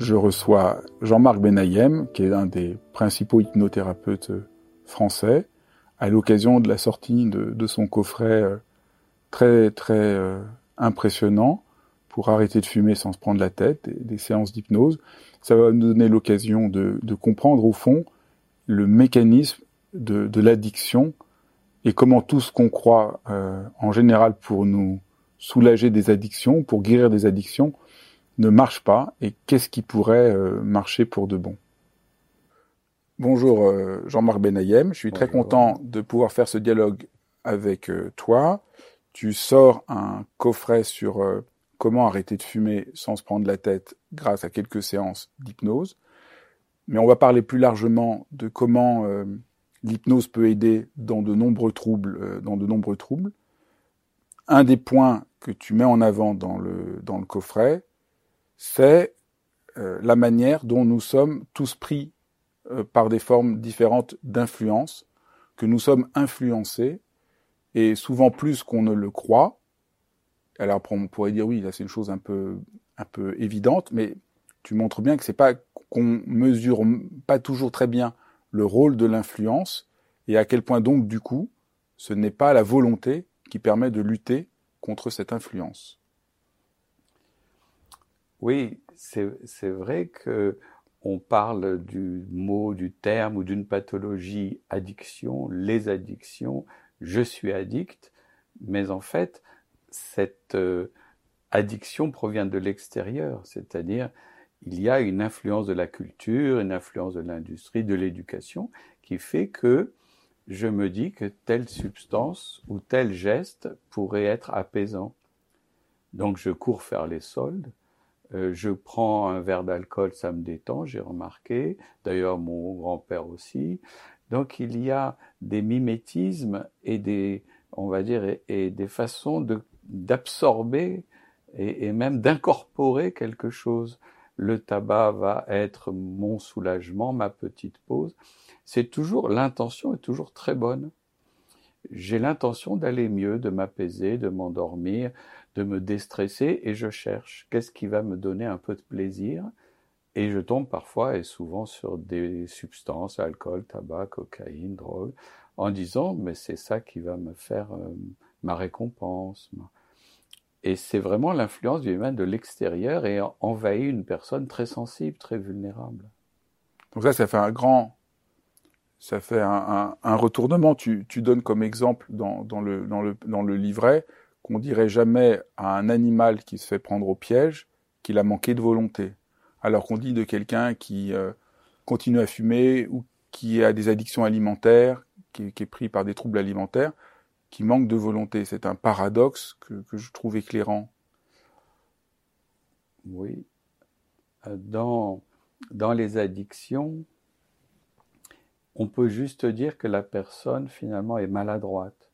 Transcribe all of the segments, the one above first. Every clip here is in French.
je reçois Jean-Marc Benayem, qui est un des principaux hypnothérapeutes français, à l'occasion de la sortie de, son coffret euh, très très euh, impressionnant pour arrêter de fumer sans se prendre la tête, des, séances d'hypnose. Ça va nous donner l'occasion de, comprendre au fond le mécanisme de, l'addiction et comment tout ce qu'on croit euh, en général pour nous soulager des addictions, pour guérir des addictions, ne marche pas et qu'est-ce qui pourrait euh, marcher pour de bon? Bonjour euh, Jean-Marc Benayem, je suis très content de pouvoir faire ce dialogue avec euh, toi. Tu sors un coffret sur comment arrêter de fumer sans se prendre la tête grâce à quelques séances d'hypnose. Mais on va parler plus largement de comment l'hypnose peut aider dans de nombreux troubles, dans de nombreux troubles. Un des points que tu mets en avant dans le, dans le coffret, c'est euh, la manière dont nous sommes tous pris euh, par des formes différentes d'influence, que nous sommes influencés, et souvent plus qu'on ne le croit. Alors on pourrait dire oui, là c'est une chose un peu, un peu évidente, mais tu montres bien que c'est pas qu'on mesure pas toujours très bien le rôle de l'influence et à quel point donc du coup ce n'est pas la volonté qui permet de lutter contre cette influence. Oui, c'est vrai que on parle du mot, du terme ou d'une pathologie addiction, les addictions, je suis addict, mais en fait, cette euh, addiction provient de l'extérieur, c'est-à-dire il y a une influence de la culture, une influence de l'industrie, de l'éducation, qui fait que je me dis que telle substance ou tel geste pourrait être apaisant. Donc je cours faire les soldes, euh, je prends un verre d'alcool, ça me détend, j'ai remarqué. D'ailleurs, mon grand-père aussi. Donc, il y a des mimétismes et des, on va dire, et, des façons d'absorber et, et, même d'incorporer quelque chose. Le tabac va être mon soulagement, ma petite pause. C'est toujours, l'intention est toujours très bonne. J'ai l'intention d'aller mieux, de m'apaiser, de m'endormir, de me déstresser et je cherche qu'est-ce qui va me donner un peu de plaisir? Et je tombe parfois et souvent sur des substances, alcool, tabac, cocaïne, drogue, en disant mais c'est ça qui va me faire euh, ma récompense. Et c'est vraiment l'influence du humain de l'extérieur et envahit une personne très sensible, très vulnérable. Donc ça, ça fait un grand, ça fait un, retournement. Tu, donnes comme exemple dans, le, dans, le, dans le livret qu'on dirait jamais à un animal qui se fait prendre au piège qu'il a manqué de volonté. Alors qu'on dit de quelqu'un qui euh, continue à fumer ou qui a des addictions alimentaires, qui, est pris par des troubles alimentaires, qui manque de volonté. C'est un paradoxe que, je trouve éclairant. Oui. Dans, dans les addictions, on peut juste dire que la personne finalement est maladroite.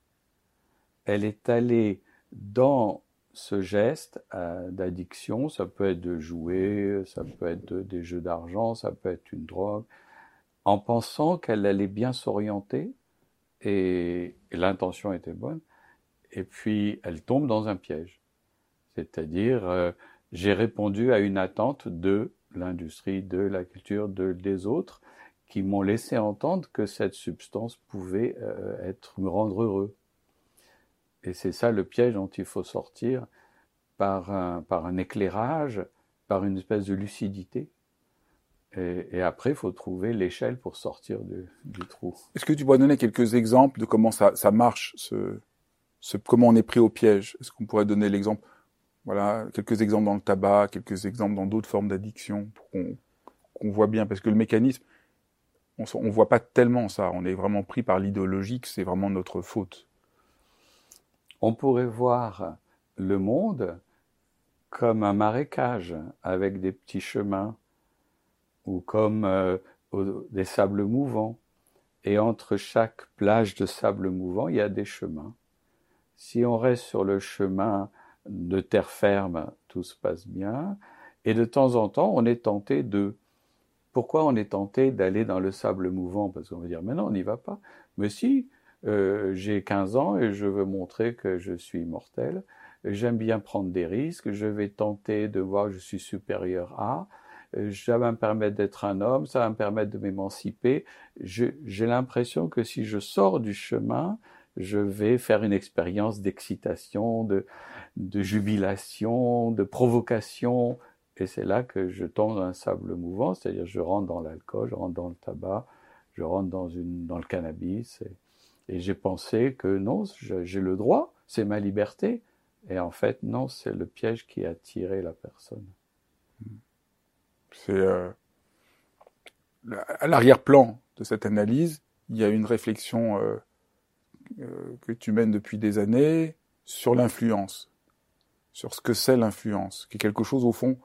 Elle est allée dans ce geste euh, d'addiction, ça peut être de jouer, ça peut être des jeux d'argent, ça peut être une drogue, en pensant qu'elle allait bien s'orienter et, l'intention était bonne, et puis elle tombe dans un piège. C'est-à-dire, euh, j'ai répondu à une attente de l'industrie, de la culture, de, des autres, qui m'ont laissé entendre que cette substance pouvait euh, être me rendre heureux. Et c'est ça le piège dont il faut sortir par un, éclairage, par une espèce de lucidité. Et, après, il faut trouver l'échelle pour sortir du, trou. Est-ce que tu pourrais donner quelques exemples de comment ça, marche, comment on est pris au piège? Est-ce qu'on pourrait donner l'exemple Voilà, quelques exemples dans le tabac, quelques exemples dans d'autres formes d'addiction, pour qu'on voit bien, parce que le mécanisme, on ne voit pas tellement ça. On est vraiment pris par l'idéologie que c'est vraiment notre faute. On pourrait voir le monde comme un marécage avec des petits chemins ou comme euh, des sables mouvants. Et entre chaque plage de sable mouvant, il y a des chemins. Si on reste sur le chemin de terre ferme, tout se passe bien. Et de temps en temps, on est tenté de... Pourquoi on est tenté d'aller dans le sable mouvant? Parce qu'on va dire, mais non, on n'y va pas. Mais si, euh, j'ai 15 ans et je veux montrer que je suis immortel. J'aime bien prendre des risques. Je vais tenter de voir que je suis supérieur à. Ça va me permettre d'être un homme, ça va me permettre de m'émanciper. J'ai l'impression que si je sors du chemin, je vais faire une expérience d'excitation, de, jubilation, de provocation. Et c'est là que je tombe dans un sable mouvant, c'est-à-dire je rentre dans l'alcool, je rentre dans le tabac, je rentre dans, le cannabis. Et j'ai pensé que non, j'ai le droit, c'est ma liberté. Et en fait, non, c'est le piège qui a tiré la personne. C'est euh, à l'arrière-plan de cette analyse, il y a une réflexion euh, euh, que tu mènes depuis des années sur l'influence, sur ce que c'est l'influence, qui est quelque chose au fond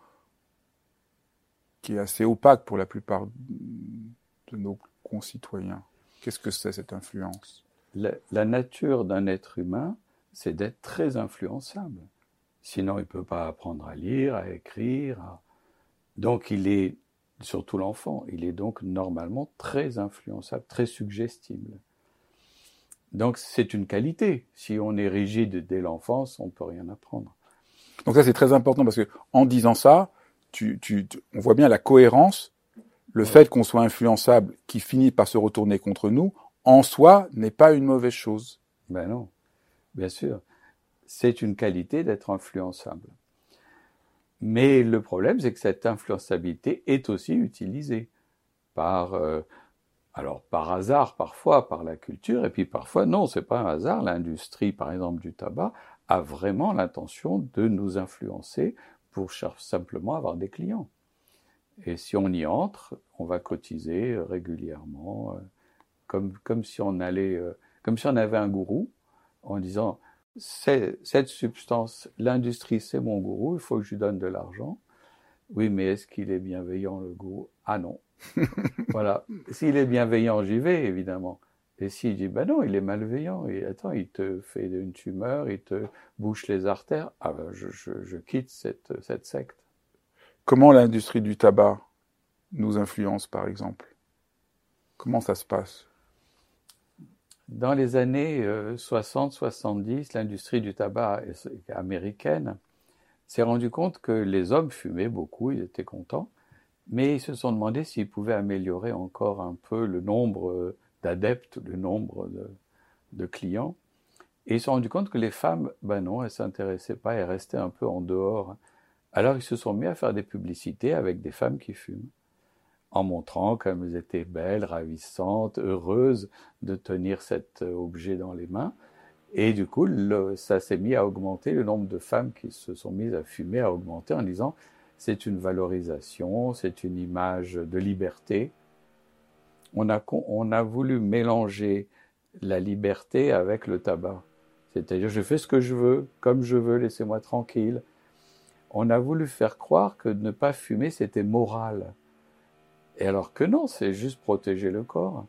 qui est assez opaque pour la plupart de nos concitoyens. Qu'est-ce que c'est cette influence? La, nature d'un être humain, c'est d'être très influençable. Sinon, il ne peut pas apprendre à lire, à écrire, à, donc il est, surtout l'enfant, il est donc normalement très influençable, très suggestible. Donc c'est une qualité. Si on est rigide dès l'enfance, on ne peut rien apprendre. Donc ça c'est très important parce que en disant ça, tu, tu, on voit bien la cohérence, le fait qu'on soit influençable, qui finit par se retourner contre nous, en soi n'est pas une mauvaise chose. Ben non, bien sûr. C'est une qualité d'être influençable. Mais le problème, c'est que cette influençabilité est aussi utilisée par, euh, alors par hasard parfois, par la culture, et puis parfois non, c'est pas un hasard. L'industrie, par exemple, du tabac a vraiment l'intention de nous influencer pour simplement avoir des clients. Et si on y entre, on va cotiser régulièrement, euh, comme, comme si on allait, euh, comme si on avait un gourou, en disant cette substance, l'industrie, c'est mon gourou, il faut que je lui donne de l'argent. Oui, mais est-ce qu'il est bienveillant, le gourou? Ah non. voilà. S'il est bienveillant, j'y vais, évidemment. Et s'il dit, ben non, il est malveillant, et attends, il te fait une tumeur, il te bouche les artères, ah ben je, je quitte cette, cette secte. Comment l'industrie du tabac nous influence, par exemple? Comment ça se passe? Dans les années 60-70, euh, l'industrie du tabac américaine s'est rendu compte que les hommes fumaient beaucoup, ils étaient contents, mais ils se sont demandé s'ils pouvaient améliorer encore un peu le nombre d'adeptes, le nombre de, clients. Et ils se sont rendus compte que les femmes, ben non, elles s'intéressaient pas, elles restaient un peu en dehors. Alors ils se sont mis à faire des publicités avec des femmes qui fument en montrant comme elles étaient belles, ravissantes, heureuses de tenir cet euh, objet dans les mains. Et du coup, ça s'est mis à augmenter, le nombre de femmes qui se sont mises à fumer a augmenté en disant c'est une valorisation, c'est une image de liberté. On a, on a voulu mélanger la liberté avec le tabac. C'est-à-dire, je fais ce que je veux, comme je veux, laissez-moi tranquille. On a voulu faire croire que ne pas fumer, c'était moral. Et alors que non, c'est juste protéger le corps.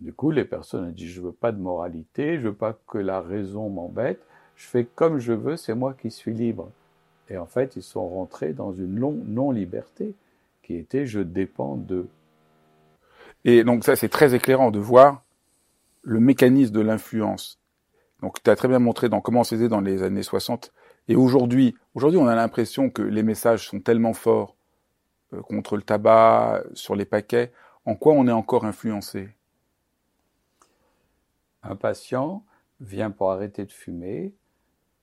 Du coup, les personnes ont dit, je veux pas de moralité, je veux pas que la raison m'embête, je fais comme je veux, c'est moi qui suis libre. Et en fait, ils sont rentrés dans une non-liberté qui était je dépends d'eux. Et donc ça, c'est très éclairant de voir le mécanisme de l'influence. Donc tu as très bien montré dans comment faisait dans les années 60. Et aujourd'hui, aujourd'hui, on a l'impression que les messages sont tellement forts contre le tabac, sur les paquets, en quoi on est encore influencé? Un patient vient pour arrêter de fumer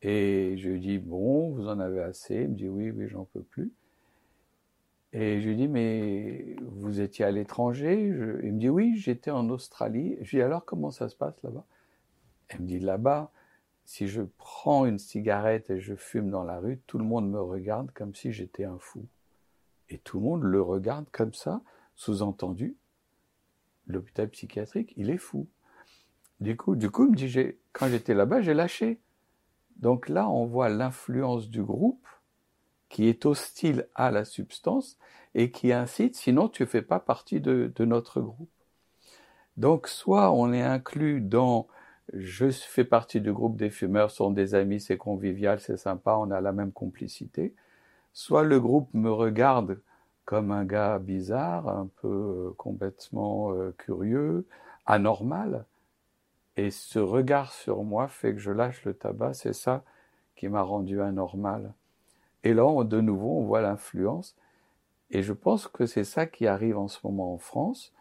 et je lui dis bon, vous en avez assez? Il me dit oui, oui, j'en peux plus. Et je lui dis, mais vous étiez à l'étranger? Il me dit, oui, j'étais en Australie. Je lui dis, alors comment ça se passe là-bas? Elle me dit, là-bas, si je prends une cigarette et je fume dans la rue, tout le monde me regarde comme si j'étais un fou. Et tout le monde le regarde comme ça, sous-entendu, l'hôpital psychiatrique, il est fou. Du coup, du coup, me dit, quand j'étais là-bas, j'ai lâché. Donc là, on voit l'influence du groupe qui est hostile à la substance et qui incite, sinon tu ne fais pas partie de, notre groupe. Donc soit on est inclus dans je fais partie du groupe des fumeurs, sont des amis, c'est convivial, c'est sympa, on a la même complicité, soit le groupe me regarde comme un gars bizarre, un peu euh, complètement euh, curieux, anormal, et ce regard sur moi fait que je lâche le tabac, c'est ça qui m'a rendu anormal. Et là, de nouveau, on voit l'influence. Et je pense que c'est ça qui arrive en ce moment en France.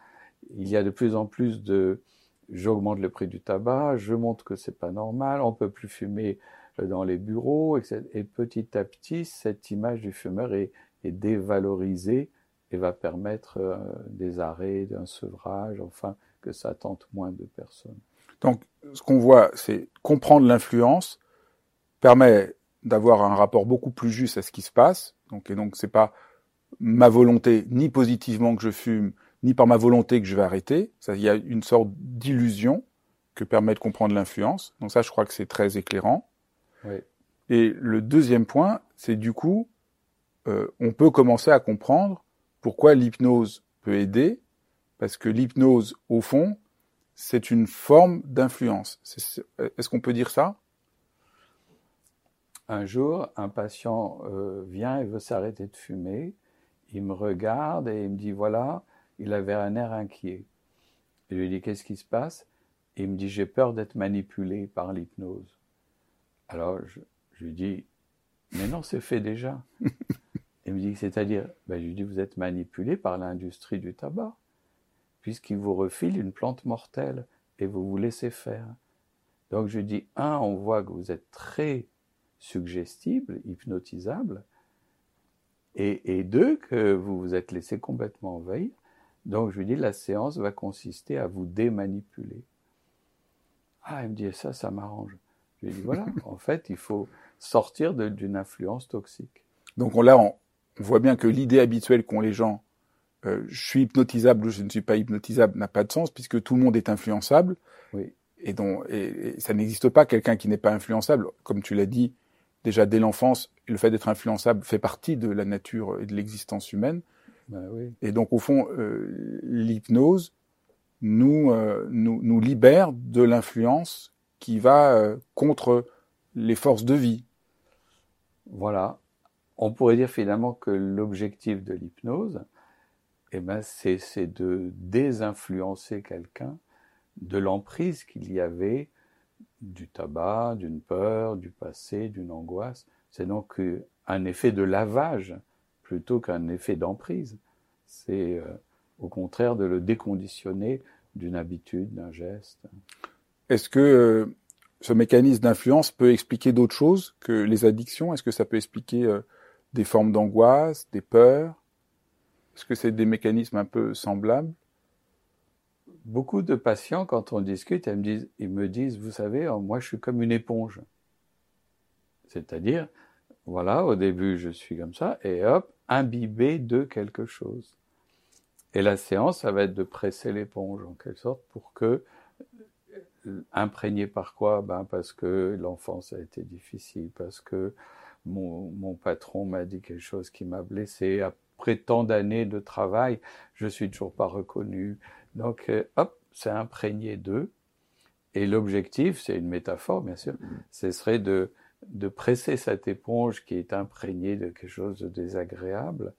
Il y a de plus en plus de j'augmente le prix du tabac, je montre que c'est pas normal, on peut plus fumer dans les bureaux. Et petit à petit, cette image du fumeur est, dévalorisée et va permettre euh, des arrêts, d'un sevrage, enfin, que ça tente moins de personnes. Donc, ce qu'on voit, c'est comprendre l'influence permet d'avoir un rapport beaucoup plus juste à ce qui se passe. Donc, et donc, c'est pas ma volonté, ni positivement que je fume, ni par ma volonté que je vais arrêter. Il y a une sorte d'illusion que permet de comprendre l'influence. Donc ça, je crois que c'est très éclairant. Oui. Et le deuxième point, c'est du coup, euh, on peut commencer à comprendre pourquoi l'hypnose peut aider, parce que l'hypnose, au fond, c'est une forme d'influence. Est-ce qu'on peut dire ça? Un jour, un patient euh, vient et veut s'arrêter de fumer. Il me regarde et il me dit voilà, il avait un air inquiet. Je lui dis qu'est-ce qui se passe? Il me dit j'ai peur d'être manipulé par l'hypnose. Alors je, lui dis mais non, c'est fait déjà. il me dit c'est-à-dire ben, Je lui dis vous êtes manipulé par l'industrie du tabac puisqu'il vous refile une plante mortelle et vous vous laissez faire. Donc je dis, un, on voit que vous êtes très suggestible, hypnotisable, et, deux, que vous vous êtes laissé complètement envahir. Donc je lui dis, la séance va consister à vous démanipuler. Ah, il me dit, ça, ça m'arrange. Je lui dis, voilà, en fait, il faut sortir d'une influence toxique. Donc là, on voit bien que l'idée habituelle qu'ont les gens euh, je suis hypnotisable ou je ne suis pas hypnotisable n'a pas de sens puisque tout le monde est influençable. Oui. Et, donc, et, ça n'existe pas quelqu'un qui n'est pas influençable. Comme tu l'as dit, déjà dès l'enfance, le fait d'être influençable fait partie de la nature et de l'existence humaine. Ben oui. Et donc au fond, euh, l'hypnose nous, euh, nous, nous libère de l'influence qui va euh, contre les forces de vie. Voilà. On pourrait dire finalement que l'objectif de l'hypnose, eh ben c'est de désinfluencer quelqu'un de l'emprise qu'il y avait du tabac, d'une peur, du passé, d'une angoisse. C'est donc un effet de lavage plutôt qu'un effet d'emprise. C'est euh, au contraire de le déconditionner d'une habitude, d'un geste. Est-ce que euh, ce mécanisme d'influence peut expliquer d'autres choses que les addictions? Est-ce que ça peut expliquer euh, des formes d'angoisse, des peurs? Est-ce que c'est des mécanismes un peu semblables? Beaucoup de patients, quand on discute, ils me disent, ils me disent vous savez, moi je suis comme une éponge. C'est-à-dire, voilà, au début je suis comme ça, et hop, imbibé de quelque chose. Et la séance, ça va être de presser l'éponge en quelque sorte pour que imprégné par quoi? Ben parce que l'enfance a été difficile, parce que mon, mon patron m'a dit quelque chose qui m'a blessé, après tant d'années de travail, je suis toujours pas reconnu. Donc, euh, hop, c'est imprégné d'eux. Et l'objectif, c'est une métaphore, bien sûr, ce serait de, de presser cette éponge qui est imprégnée de quelque chose de désagréable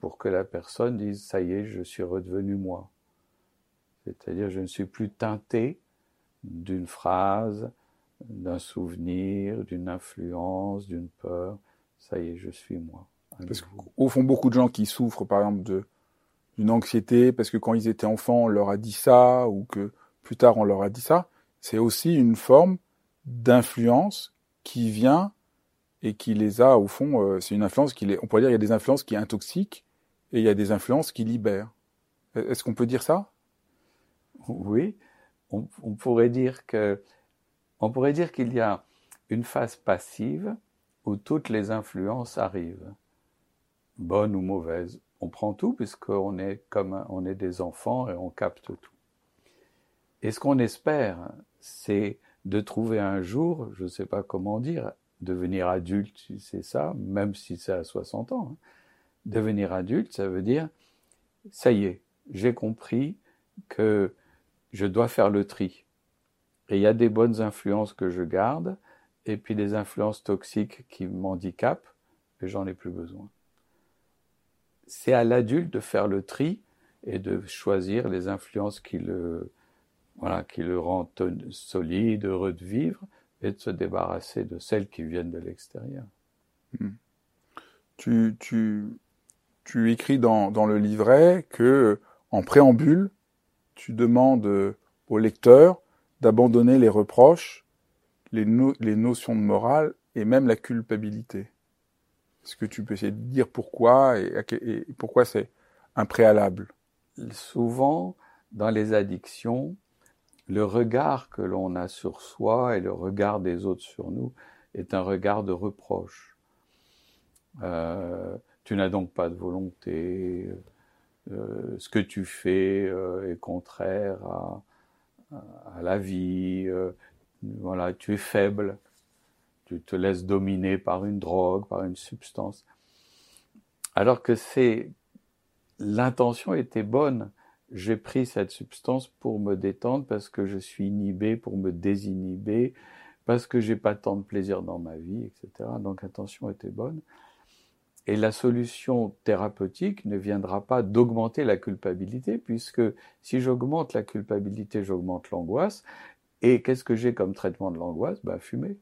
pour que la personne dise, ça y est, je suis redevenu moi. C'est-à-dire, je ne suis plus teinté d'une phrase, d'un souvenir, d'une influence, d'une peur. Ça y est, je suis moi. Parce qu'au fond, beaucoup de gens qui souffrent, par exemple, de d'une anxiété parce que quand ils étaient enfants, on leur a dit ça, ou que plus tard on leur a dit ça, c'est aussi une forme d'influence qui vient et qui les a, au fond, euh, c'est une influence qui les, on pourrait dire, il y a des influences qui intoxiquent et il y a des influences qui libèrent. Est-ce qu'on peut dire ça? Oui, on, pourrait dire que on pourrait dire qu'il y a une phase passive où toutes les influences arrivent, bonnes ou mauvaises. On prend tout puisqu'on est comme on est des enfants et on capte tout. Et ce qu'on espère, c'est de trouver un jour, je ne sais pas comment dire, devenir adulte, c'est ça, même si c'est à 60 ans. Hein. Devenir adulte, ça veut dire, ça y est, j'ai compris que je dois faire le tri. Et il y a des bonnes influences que je garde, et puis des influences toxiques qui m'handicapent, et j'en ai plus besoin. C'est à l'adulte de faire le tri et de choisir les influences qui le, voilà, qui le rendent solide, heureux de vivre, et de se débarrasser de celles qui viennent de l'extérieur. Hmm. Tu, tu, tu écris dans, dans le livret que, en préambule, tu demandes au lecteur d'abandonner les reproches, les, notions de morale et même la culpabilité. Est-ce que tu peux essayer de dire pourquoi et, pourquoi c'est un préalable? Souvent, dans les addictions, le regard que l'on a sur soi et le regard des autres sur nous est un regard de reproche. Euh, tu n'as donc pas de volonté, euh, ce que tu fais euh, est contraire à, la vie, euh, voilà, tu es faible, tu te laisses dominer par une drogue, par une substance. Alors que c'est l'intention était bonne, j'ai pris cette substance pour me détendre parce que je suis inhibé, pour me désinhiber, parce que j'ai pas tant de plaisir dans ma vie, etc. Donc l'intention était bonne. Et la solution thérapeutique ne viendra pas d'augmenter la culpabilité, puisque si j'augmente la culpabilité, j'augmente l'angoisse. Et qu'est-ce que j'ai comme traitement de l'angoisse? Ben fumer.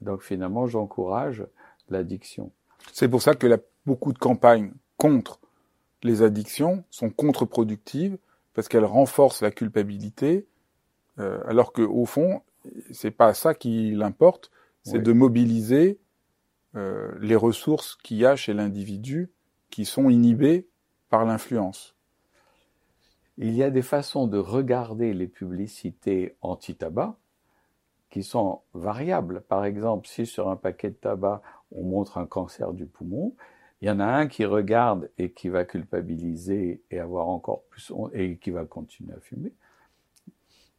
Donc finalement, j'encourage l'addiction. C'est pour ça que la, beaucoup de campagnes contre les addictions sont contre-productives parce qu'elles renforcent la culpabilité, euh, alors que au fond, c'est pas ça qui l'importe, c'est de mobiliser euh, les ressources qu'il y a chez l'individu qui sont inhibées par l'influence. Il y a des façons de regarder les publicités anti-tabac qui sont variables. Par exemple, si sur un paquet de tabac on montre un cancer du poumon, il y en a un qui regarde et qui va culpabiliser et avoir encore plus et qui va continuer à fumer.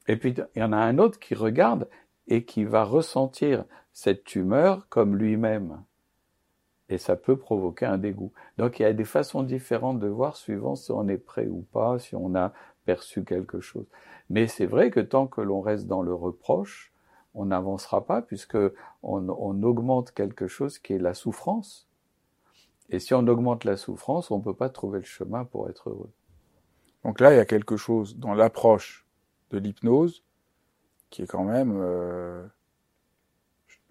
Et puis il y en a un autre qui regarde et qui va ressentir cette tumeur comme lui-même. Et ça peut provoquer un dégoût. Donc il y a des façons différentes de voir suivant si on est prêt ou pas, si on a perçu quelque chose. Mais c'est vrai que tant que l'on reste dans le reproche, on n'avancera pas puisque on, augmente quelque chose qui est la souffrance. Et si on augmente la souffrance, on ne peut pas trouver le chemin pour être heureux. Donc là, il y a quelque chose dans l'approche de l'hypnose qui est quand même euh,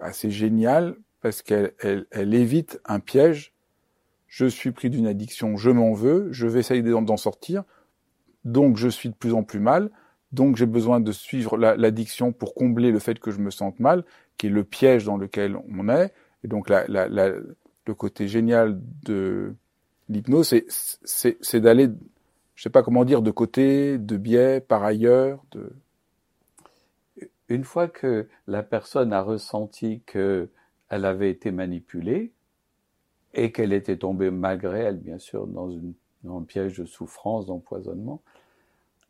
assez génial parce qu'elle elle, évite un piège. Je suis pris d'une addiction, je m'en veux, je vais essayer d'en sortir, donc je suis de plus en plus mal, donc j'ai besoin de suivre l'addiction pour combler le fait que je me sente mal, qui est le piège dans lequel on est. Et donc le côté génial de l'hypnose, c'est d'aller, je sais pas comment dire, de côté, de biais, par ailleurs. De... Une fois que la personne a ressenti qu'elle avait été manipulée et qu'elle était tombée malgré elle, bien sûr, dans, un piège de souffrance, d'empoisonnement,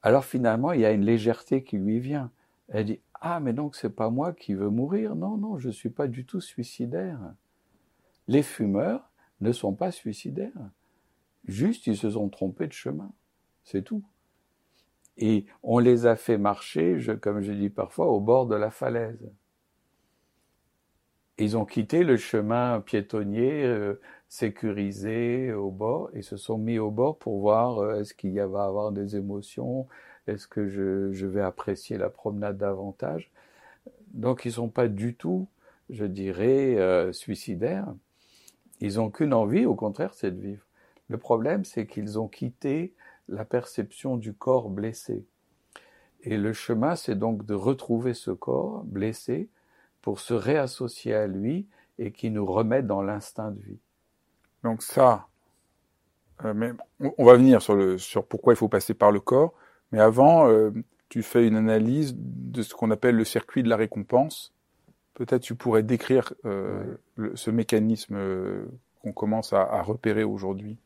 alors finalement, il y a une légèreté qui lui vient. Elle dit Ah, mais donc c'est pas moi qui veux mourir. Non, non, je suis pas du tout suicidaire les fumeurs ne sont pas suicidaires. Juste, ils se sont trompés de chemin. C'est tout. Et on les a fait marcher, comme je dis parfois, au bord de la falaise. Ils ont quitté le chemin piétonnier euh, sécurisé au bord et se sont mis au bord pour voir euh, est-ce qu'il y va avoir des émotions, est-ce que je, vais apprécier la promenade davantage. Donc ils sont pas du tout, je dirais, euh, suicidaires. Ils n'ont qu'une envie, au contraire, c'est de vivre. Le problème, c'est qu'ils ont quitté la perception du corps blessé. Et le chemin, c'est donc de retrouver ce corps blessé pour se réassocier à lui et qui nous remet dans l'instinct de vie. Donc ça, Euh, mais on, va venir sur, le, sur pourquoi il faut passer par le corps. Mais avant, euh, tu fais une analyse de ce qu'on appelle le circuit de la récompense. Peut-être tu pourrais décrire euh, ce mécanisme qu'on commence à, à repérer aujourd'hui.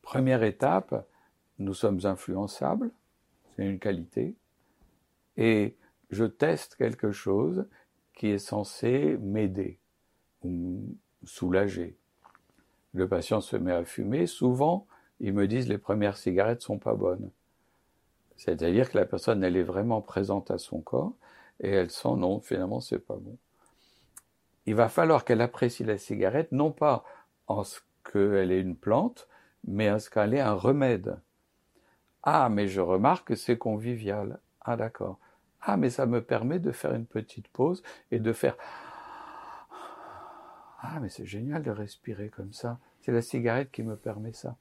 Première étape, nous sommes influençables, c'est une qualité, et je teste quelque chose qui est censé m'aider ou soulager. Le patient se met à fumer. Souvent, ils me disent les premières cigarettes sont pas bonnes. C'est-à-dire que la personne, elle est vraiment présente à son corps et elle sent non, finalement, c'est pas bon. Il va falloir qu'elle apprécie la cigarette, non pas en ce qu'elle est une plante, mais est un remède. Ah, mais je remarque que c'est convivial. Ah, d'accord. Ah, mais ça me permet de faire une petite pause et de faire Ah, mais c'est génial de respirer comme ça. C'est la cigarette qui me permet ça.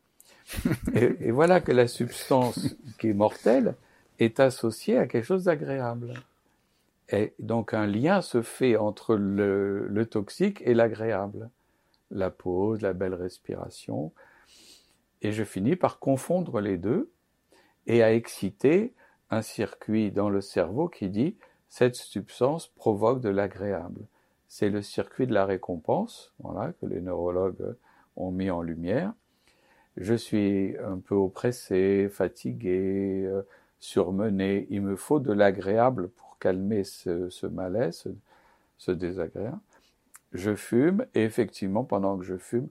et, voilà que la substance qui est mortelle est associée à quelque chose d'agréable. Et donc un lien se fait entre le, le toxique et l'agréable. La pause, la belle respiration. Et je finis par confondre les deux et à exciter un circuit dans le cerveau qui dit cette substance provoque de l'agréable. C'est le circuit de la récompense, voilà, que les neurologues ont mis en lumière. Je suis un peu oppressé, fatigué, euh, surmené. Il me faut de l'agréable pour calmer ce, malaise, ce, désagréable. Je fume et effectivement, pendant que je fume,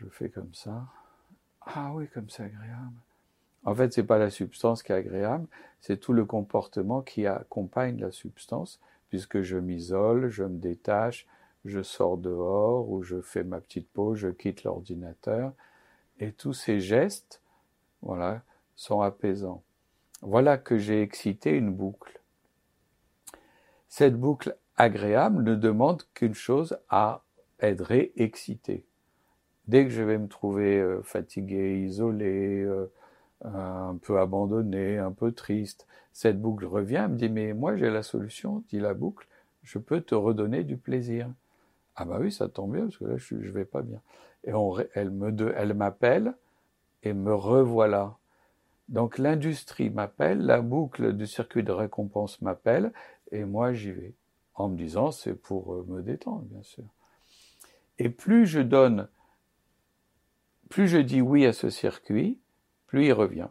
je fais comme ça. Ah oui, comme c'est agréable. En fait, c'est pas la substance qui est agréable, c'est tout le comportement qui accompagne la substance, puisque je m'isole, je me détache, je sors dehors ou je fais ma petite pause, je quitte l'ordinateur, et tous ces gestes, voilà, sont apaisants. Voilà que j'ai excité une boucle. Cette boucle agréable ne demande qu'une chose à être réexcitée. Dès que je vais me trouver euh, fatigué, isolé, euh, un peu abandonné, un peu triste. Cette boucle revient, elle me dit, mais moi j'ai la solution, dit la boucle, je peux te redonner du plaisir. Ah bah oui, ça tombe bien, parce que là je, je vais pas bien. Et elle me, elle m'appelle et me revoilà. Donc l'industrie m'appelle, la boucle du circuit de récompense m'appelle, et moi j'y vais, en me disant c'est pour euh, me détendre, bien sûr. Et plus je donne, plus je dis oui à ce circuit, plus il revient.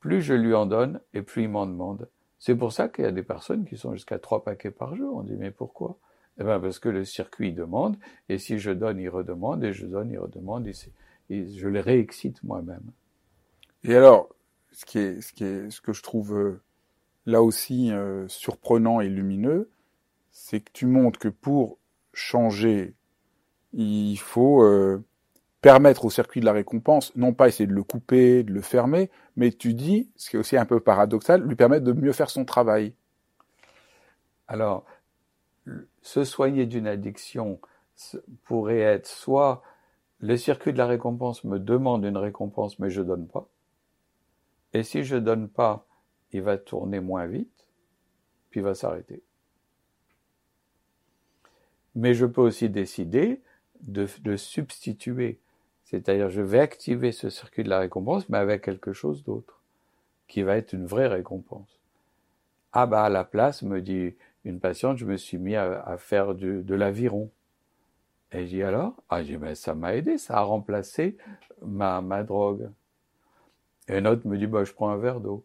Plus je lui en donne et plus il m'en demande. C'est pour ça qu'il y a des personnes qui sont jusqu'à trois paquets par jour. On dit mais pourquoi? Eh bien parce que le circuit demande et si je donne, il redemande et je donne, il redemande et, je les réexcite moi-même. Et alors, ce qui est, ce qui est, ce que je trouve euh, là aussi euh, surprenant et lumineux, c'est que tu montres que pour changer, il faut euh, permettre au circuit de la récompense, non pas essayer de le couper, de le fermer, mais tu dis, ce qui est aussi un peu paradoxal, lui permettre de mieux faire son travail. Alors, se soigner d'une addiction pourrait être soit le circuit de la récompense me demande une récompense mais je donne pas. Et si je donne pas, il va tourner moins vite, puis il va s'arrêter. Mais je peux aussi décider de, de substituer c'est-à-dire, je vais activer ce circuit de la récompense, mais avec quelque chose d'autre, qui va être une vraie récompense. Ah bah à la place, me dit une patiente, je me suis mis à, faire de l'aviron. Et je dis alors Ah, je dis, ben, ça m'a aidé, ça a remplacé ma, ma drogue. Et une autre me dit, bah, je prends un verre d'eau.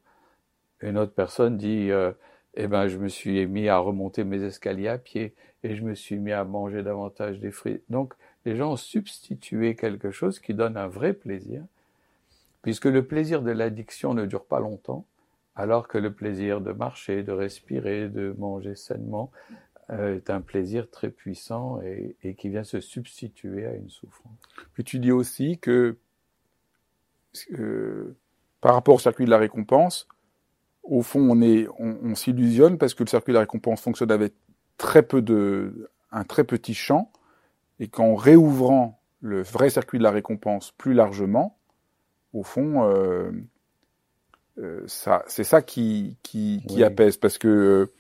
Une autre personne dit, euh, eh ben, je me suis mis à remonter mes escaliers à pied et je me suis mis à manger davantage des fruits. Donc, les gens ont substitué quelque chose qui donne un vrai plaisir, puisque le plaisir de l'addiction ne dure pas longtemps, alors que le plaisir de marcher, de respirer, de manger sainement euh, est un plaisir très puissant et, qui vient se substituer à une souffrance. Puis tu dis aussi que euh, par rapport au circuit de la récompense, au fond, on, on s'illusionne parce que le circuit de la récompense fonctionne avec très peu de, un très petit champ, et qu'en réouvrant le vrai circuit de la récompense plus largement, au fond, euh, euh, ça, c'est ça qui, qui, qui apaise, parce que,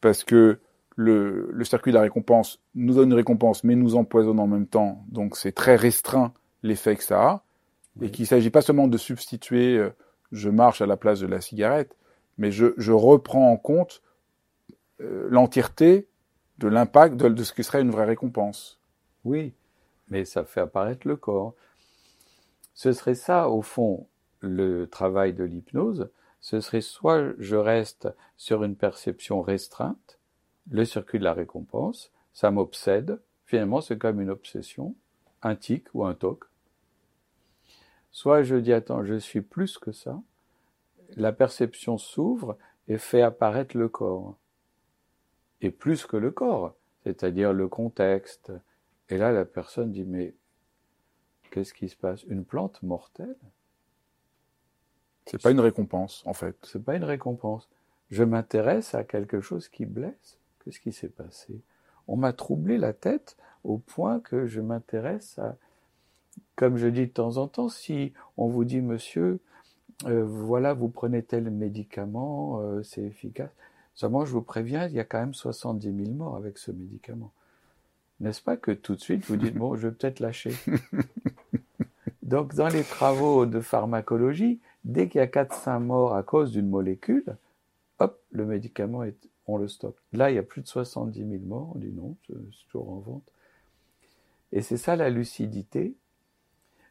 parce que le, le, circuit de la récompense nous donne une récompense, mais nous empoisonne en même temps. Donc c'est très restreint l'effet que ça a. Et qu'il ne s'agit pas seulement de substituer euh, je marche à la place de la cigarette, mais je, je reprends en compte euh, l'entièreté de l'impact de, de, ce qui serait une vraie récompense. Oui, mais ça fait apparaître le corps. Ce serait ça, au fond, le travail de l'hypnose. Ce serait soit je reste sur une perception restreinte, le circuit de la récompense, ça m'obsède. Finalement, c'est comme une obsession, un tic ou un toc. Soit je dis, attends, je suis plus que ça. La perception s'ouvre et fait apparaître le corps. Et plus que le corps, c'est-à-dire le contexte. Et là, la personne dit, mais qu'est-ce qui se passe? Une plante mortelle? C'est pas une récompense, en fait. C'est pas une récompense. Je m'intéresse à quelque chose qui blesse. Qu'est-ce qui s'est passé? On m'a troublé la tête au point que je m'intéresse à, comme je dis de temps en temps, si on vous dit, monsieur, euh, voilà, vous prenez tel médicament, euh, c'est efficace. Seulement, je vous préviens, il y a quand même 70 000 morts avec ce médicament. N'est-ce pas que tout de suite, vous dites, bon, je vais peut-être lâcher. Donc, dans les travaux de pharmacologie, dès qu'il y a 4-5 morts à cause d'une molécule, hop, le médicament est on le stocke. Là, il y a plus de 70 000 morts, on dit non, c'est toujours en vente. Et c'est ça la lucidité,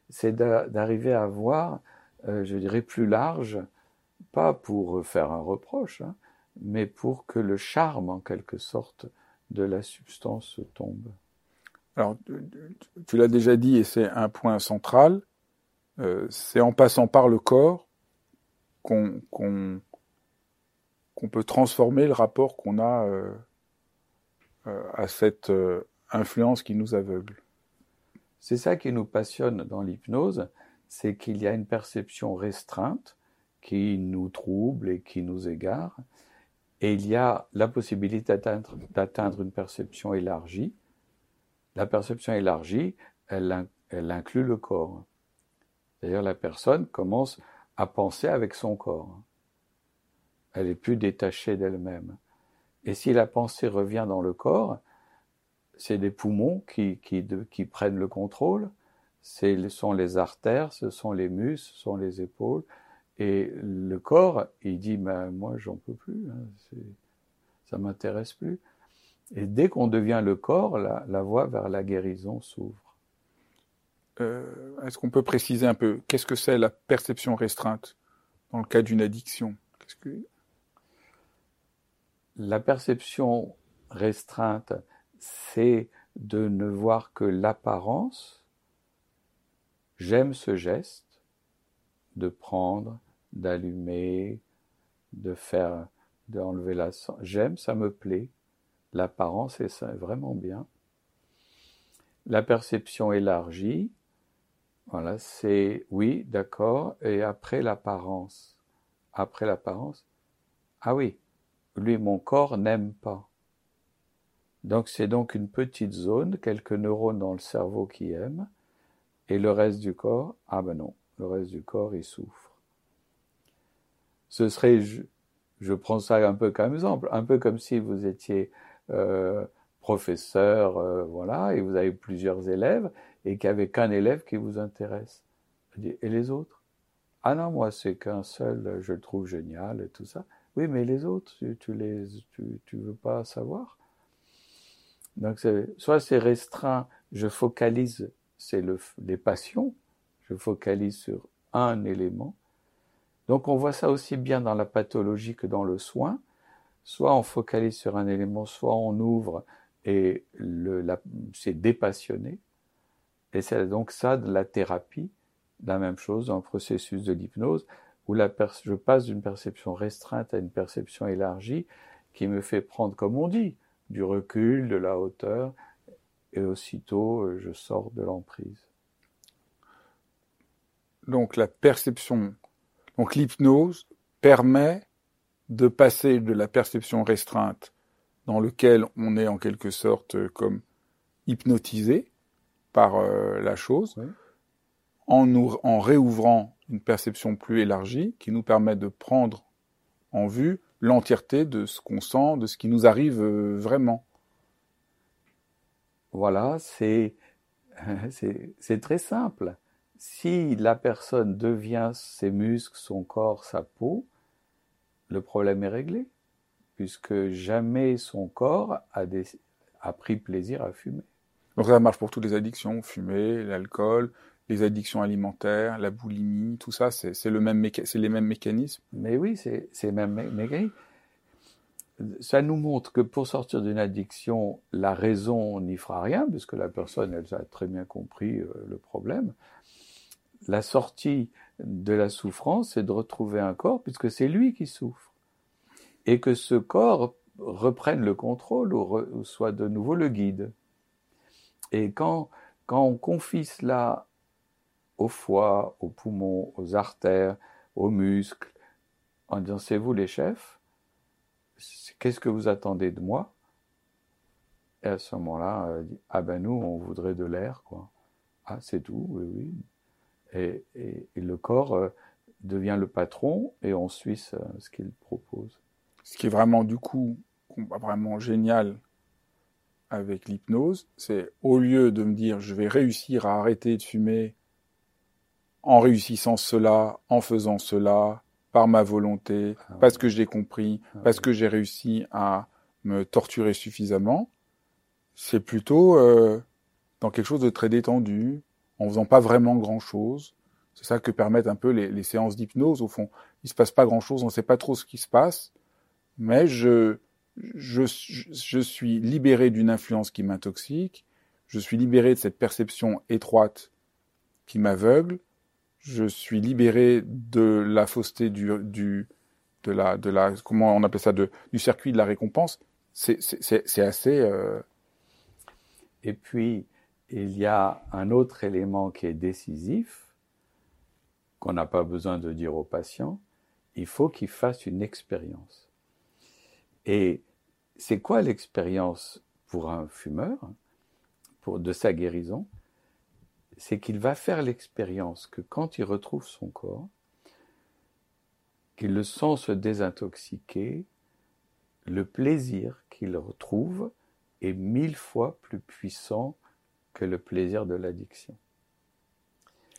c'est d'arriver à voir, euh, je dirais, plus large, pas pour faire un reproche, hein, mais pour que le charme, en quelque sorte, de la substance tombe. Alors, tu l'as déjà dit, et c'est un point central, euh, c'est en passant par le corps qu'on peut transformer le rapport qu'on a euh, euh, à cette influence qui nous aveugle. C'est ça qui nous passionne dans l'hypnose, c'est qu'il y a une perception restreinte qui nous trouble et qui nous égare, et il y a la possibilité d'atteindre une perception élargie. La perception élargie, elle, elle inclut le corps. D'ailleurs, la personne commence à penser avec son corps. Elle est plus détachée d'elle-même. Et si la pensée revient dans le corps, c'est les poumons qui, qui, prennent le contrôle, ce sont les artères, ce sont les muscles, ce sont les épaules. Et le corps, il dit, ben, moi, j'en peux plus, hein, ça m'intéresse plus. Et dès qu'on devient le corps, la, la voie vers la guérison s'ouvre. Euh, Est-ce qu'on peut préciser un peu qu'est-ce que c'est la perception restreinte dans le cas d'une addiction? Que... La perception restreinte, c'est de ne voir que l'apparence. J'aime ce geste de prendre, d'allumer, de faire, d'enlever la J'aime, ça me plaît. L'apparence est vraiment bien. La perception élargie, voilà, c'est oui, d'accord, et après l'apparence. Après l'apparence, ah oui, lui, mon corps n'aime pas. Donc c'est donc une petite zone, quelques neurones dans le cerveau qui aiment, et le reste du corps, ah ben non, le reste du corps, il souffre. Ce serait, je, prends ça un peu comme exemple, un peu comme si vous étiez euh, professeur, euh, voilà, et vous avez plusieurs élèves, et qu'il n'y avait qu'un élève qui vous intéresse. Et les autres? Ah non, moi c'est qu'un seul, je le trouve génial et tout ça. Oui, mais les autres, tu, tu les, tu, veux pas savoir? Donc, soit c'est restreint, je focalise, c'est le, les passions, je focalise sur un élément. Donc, on voit ça aussi bien dans la pathologie que dans le soin. Soit on focalise sur un élément, soit on ouvre et c'est dépassionné. Et c'est donc ça de la thérapie, la même chose dans le processus de l'hypnose où la je passe d'une perception restreinte à une perception élargie qui me fait prendre, comme on dit, du recul, de la hauteur, et aussitôt je sors de l'emprise. Donc la perception, donc l'hypnose permet de passer de la perception restreinte dans lequel on est en quelque sorte euh, comme hypnotisé par euh, la chose, en, nous, en réouvrant une perception plus élargie qui nous permet de prendre en vue l'entièreté de ce qu'on sent, de ce qui nous arrive euh, vraiment. Voilà, c'est c'est très simple. Si la personne devient ses muscles, son corps, sa peau, le problème est réglé, puisque jamais son corps a, a pris plaisir à fumer. Donc ça marche pour toutes les addictions, fumer, l'alcool, les addictions alimentaires, la boulimie, tout ça, c'est le même les mêmes mécanismes. Mais oui, c'est les mêmes mécanismes. Ça nous montre que pour sortir d'une addiction, la raison n'y fera rien, puisque la personne, elle a très bien compris euh, le problème. La sortie de la souffrance, c'est de retrouver un corps, puisque c'est lui qui souffre. Et que ce corps reprenne le contrôle ou, soit de nouveau le guide. Et quand, quand on confie cela au foie, aux poumons, aux artères, aux muscles, en disant c'est vous les chefs, qu'est-ce que vous attendez de moi? Et à ce moment-là, ah ben nous on voudrait de l'air quoi. Ah c'est tout, oui oui. Et, et, le corps euh, devient le patron et on suit ce, ce qu'il propose. Ce qui est vraiment du coup vraiment génial avec l'hypnose, c'est au lieu de me dire je vais réussir à arrêter de fumer en réussissant cela, en faisant cela, par ma volonté, ah parce que j'ai compris, ah parce que j'ai réussi à me torturer suffisamment, c'est plutôt euh, dans quelque chose de très détendu, en faisant pas vraiment grand-chose. C'est ça que permettent un peu les, séances d'hypnose. Au fond, il se passe pas grand-chose, on sait pas trop ce qui se passe, mais je, je, je suis libéré d'une influence qui m'intoxique, je suis libéré de cette perception étroite qui m'aveugle, je suis libéré de la fausseté du, du de la de la comment on appelle ça de, du circuit de la récompense. C'est assez. Euh... Et puis il y a un autre élément qui est décisif qu'on n'a pas besoin de dire au patient. Il faut qu'il fasse une expérience. Et c'est quoi l'expérience pour un fumeur, de sa guérison? C'est qu'il va faire l'expérience que quand il retrouve son corps, qu'il le sent se désintoxiquer, le plaisir qu'il retrouve est mille fois plus puissant que le plaisir de l'addiction.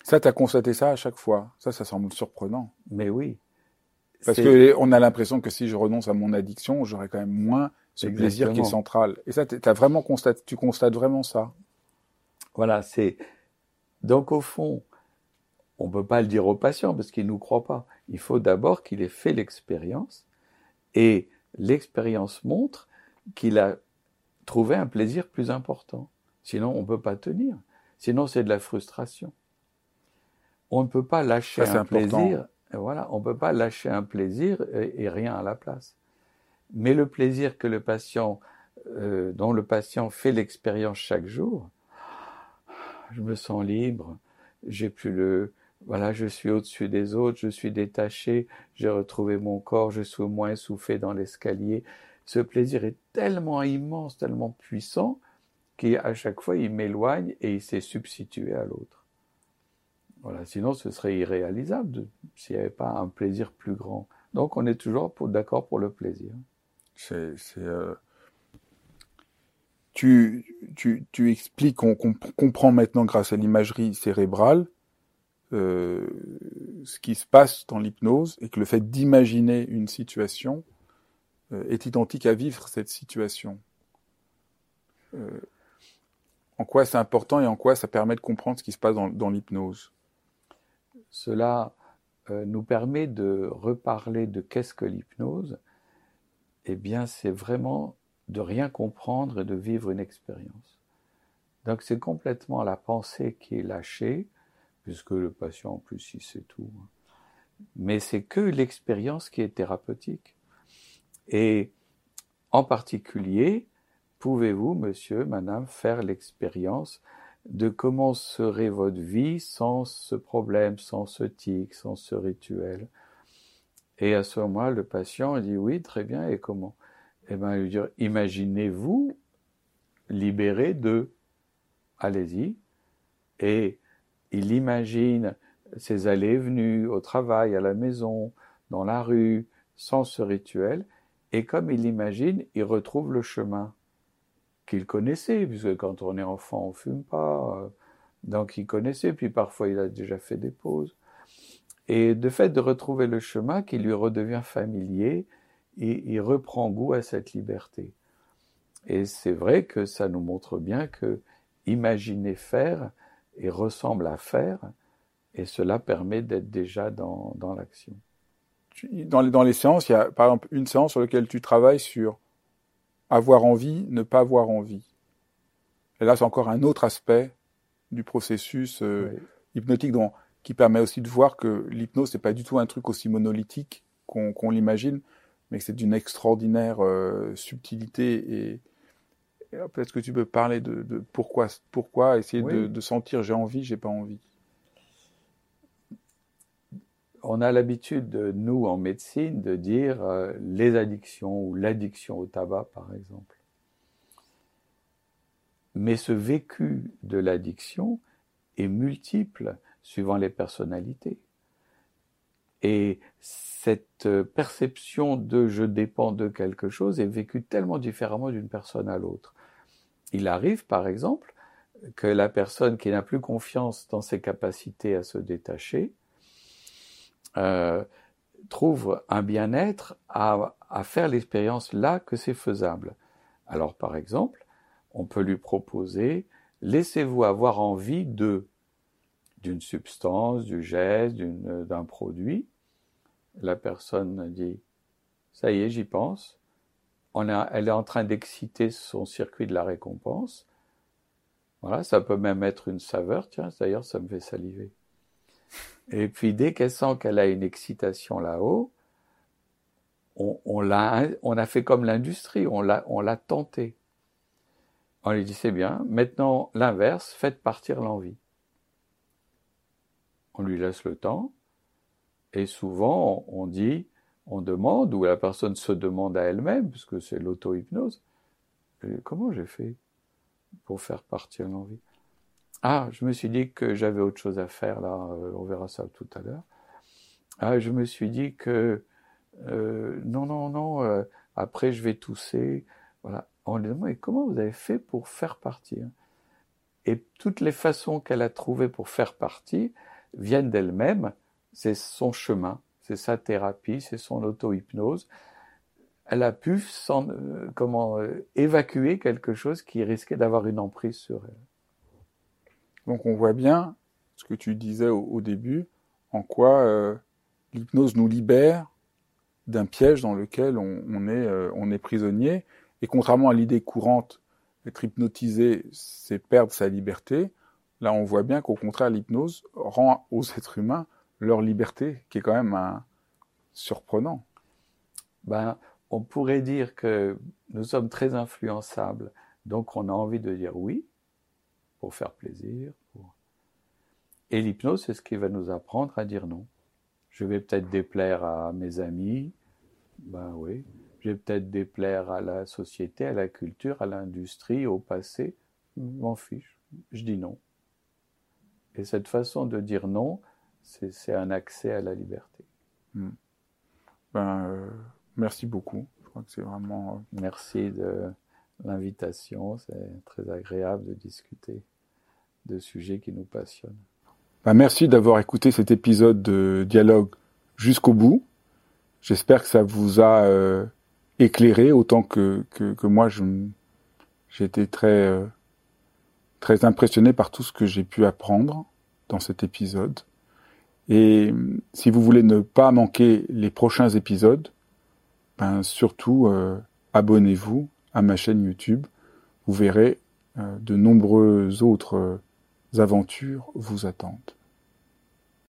Ça, tu as constaté ça à chaque fois. Ça, ça semble surprenant. Mais oui. Parce que on a l'impression que si je renonce à mon addiction, j'aurai quand même moins ce plaisir qui est central. Et ça, as vraiment constaté, tu constates vraiment ça. Voilà, c'est donc au fond, on peut pas le dire au patient parce qu'il nous croit pas. Il faut d'abord qu'il ait fait l'expérience et l'expérience montre qu'il a trouvé un plaisir plus important. Sinon, on peut pas tenir. Sinon, c'est de la frustration. On ne peut pas lâcher un plaisir voilà, on ne peut pas lâcher un plaisir et, rien à la place. Mais le plaisir que le patient, euh, dont le patient fait l'expérience chaque jour, je me sens libre, j'ai plus le, voilà, je suis au-dessus des autres, je suis détaché, j'ai retrouvé mon corps, je suis moins essoufflé dans l'escalier. Ce plaisir est tellement immense, tellement puissant, qu'à chaque fois il m'éloigne et il s'est substitué à l'autre. Voilà, sinon ce serait irréalisable s'il n'y avait pas un plaisir plus grand. Donc on est toujours d'accord pour le plaisir. C'est, euh, tu, tu, tu, expliques, on, comprend maintenant grâce à l'imagerie cérébrale euh, ce qui se passe dans l'hypnose et que le fait d'imaginer une situation euh, est identique à vivre cette situation. En quoi c'est important et en quoi ça permet de comprendre ce qui se passe dans l'hypnose cela euh, nous permet de reparler de qu'est-ce que l'hypnose. Eh bien, c'est vraiment de rien comprendre et de vivre une expérience. Donc, c'est complètement la pensée qui est lâchée, puisque le patient, en plus, il sait tout. Hein. Mais c'est que l'expérience qui est thérapeutique. Et en particulier, pouvez-vous, monsieur, madame, faire l'expérience de comment serait votre vie sans ce problème, sans ce tic, sans ce rituel? Et à ce moment-là, le patient dit oui, très bien, et comment? Eh bien, lui dit imaginez-vous libéré de. Allez-y. Et il imagine ses allées et venues au travail, à la maison, dans la rue, sans ce rituel, et comme il l'imagine, il retrouve le chemin qu'il connaissait, puisque quand on est enfant, on fume pas, euh, donc il connaissait, puis parfois il a déjà fait des pauses. Et de fait de retrouver le chemin qui lui redevient familier, il reprend goût à cette liberté. Et c'est vrai que ça nous montre bien que imaginer faire et ressemble à faire, et cela permet d'être déjà dans, dans l'action. Dans dans les séances, il y a par exemple une séance sur laquelle tu travailles sur avoir envie, ne pas avoir envie. Et là, c'est encore un autre aspect du processus euh, hypnotique dont, qui permet aussi de voir que l'hypnose, n'est pas du tout un truc aussi monolithique qu'on l'imagine, mais que c'est d'une extraordinaire euh, subtilité et, peut-être que tu peux parler de, pourquoi, pourquoi essayer de, sentir j'ai envie, j'ai pas envie? On a l'habitude, nous, en médecine, de dire euh, les addictions ou l'addiction au tabac, par exemple. Mais ce vécu de l'addiction est multiple suivant les personnalités. Et cette perception de je dépends de quelque chose est vécue tellement différemment d'une personne à l'autre. Il arrive, par exemple, que la personne qui n'a plus confiance dans ses capacités à se détacher euh, trouve un bien-être à, à faire l'expérience là que c'est faisable. Alors, par exemple, on peut lui proposer laissez-vous avoir envie de d'une substance, du geste, d'un produit. La personne dit ça y est, j'y pense elle est en train d'exciter son circuit de la récompense. Voilà, ça peut même être une saveur. Tiens, d'ailleurs, ça me fait saliver. Et puis, dès qu'elle sent qu'elle a une excitation là-haut, on, l'a, a fait comme l'industrie, on l'a, on tenté. On lui dit, c'est bien, maintenant l'inverse, faites partir l'envie. On lui laisse le temps, et souvent on dit, on demande, ou la personne se demande à elle-même, puisque c'est l'auto-hypnose, comment j'ai fait pour faire partir l'envie? Ah, je me suis dit que j'avais autre chose à faire, là, euh, on verra ça tout à l'heure. Ah, je me suis dit que euh, non, non, non, euh, après je vais tousser. Voilà. On lui demande, comment vous avez fait pour faire partir? Et toutes les façons qu'elle a trouvées pour faire partir viennent d'elle-même, c'est son chemin c'est sa thérapie, c'est son auto-hypnose. Elle a pu euh, comment, évacuer quelque chose qui risquait d'avoir une emprise sur elle. Donc on voit bien ce que tu disais au, début, en quoi euh, l'hypnose nous libère d'un piège dans lequel on, est, on est prisonnier. Et contrairement à l'idée courante, être hypnotisé, c'est perdre sa liberté. Là, on voit bien qu'au contraire, l'hypnose rend aux êtres humains leur liberté, qui est quand même un, surprenant. Ben, on pourrait dire que nous sommes très influençables, donc on a envie de dire oui pour faire plaisir. Et l'hypnose, c'est ce qui va nous apprendre à dire non. Je vais peut-être déplaire à mes amis, ben oui. Je vais peut-être déplaire à la société, à la culture, à l'industrie, au passé. Je m'en fiche. Je dis non. Et cette façon de dire non, c'est un accès à la liberté. Hmm. Ben, euh, merci beaucoup. Je crois que c'est vraiment. Euh, merci de l'invitation. C'est très agréable de discuter de sujets qui nous passionnent. Ben, merci d'avoir écouté cet épisode de Dialogue jusqu'au bout. J'espère que ça vous a euh, éclairé autant que, que, moi. J'ai été très, très impressionné par tout ce que j'ai pu apprendre dans cet épisode. Et si vous voulez ne pas manquer les prochains épisodes, ben surtout euh, abonnez-vous à ma chaîne YouTube. Vous verrez euh, de nombreuses autres euh, aventures vous attendent.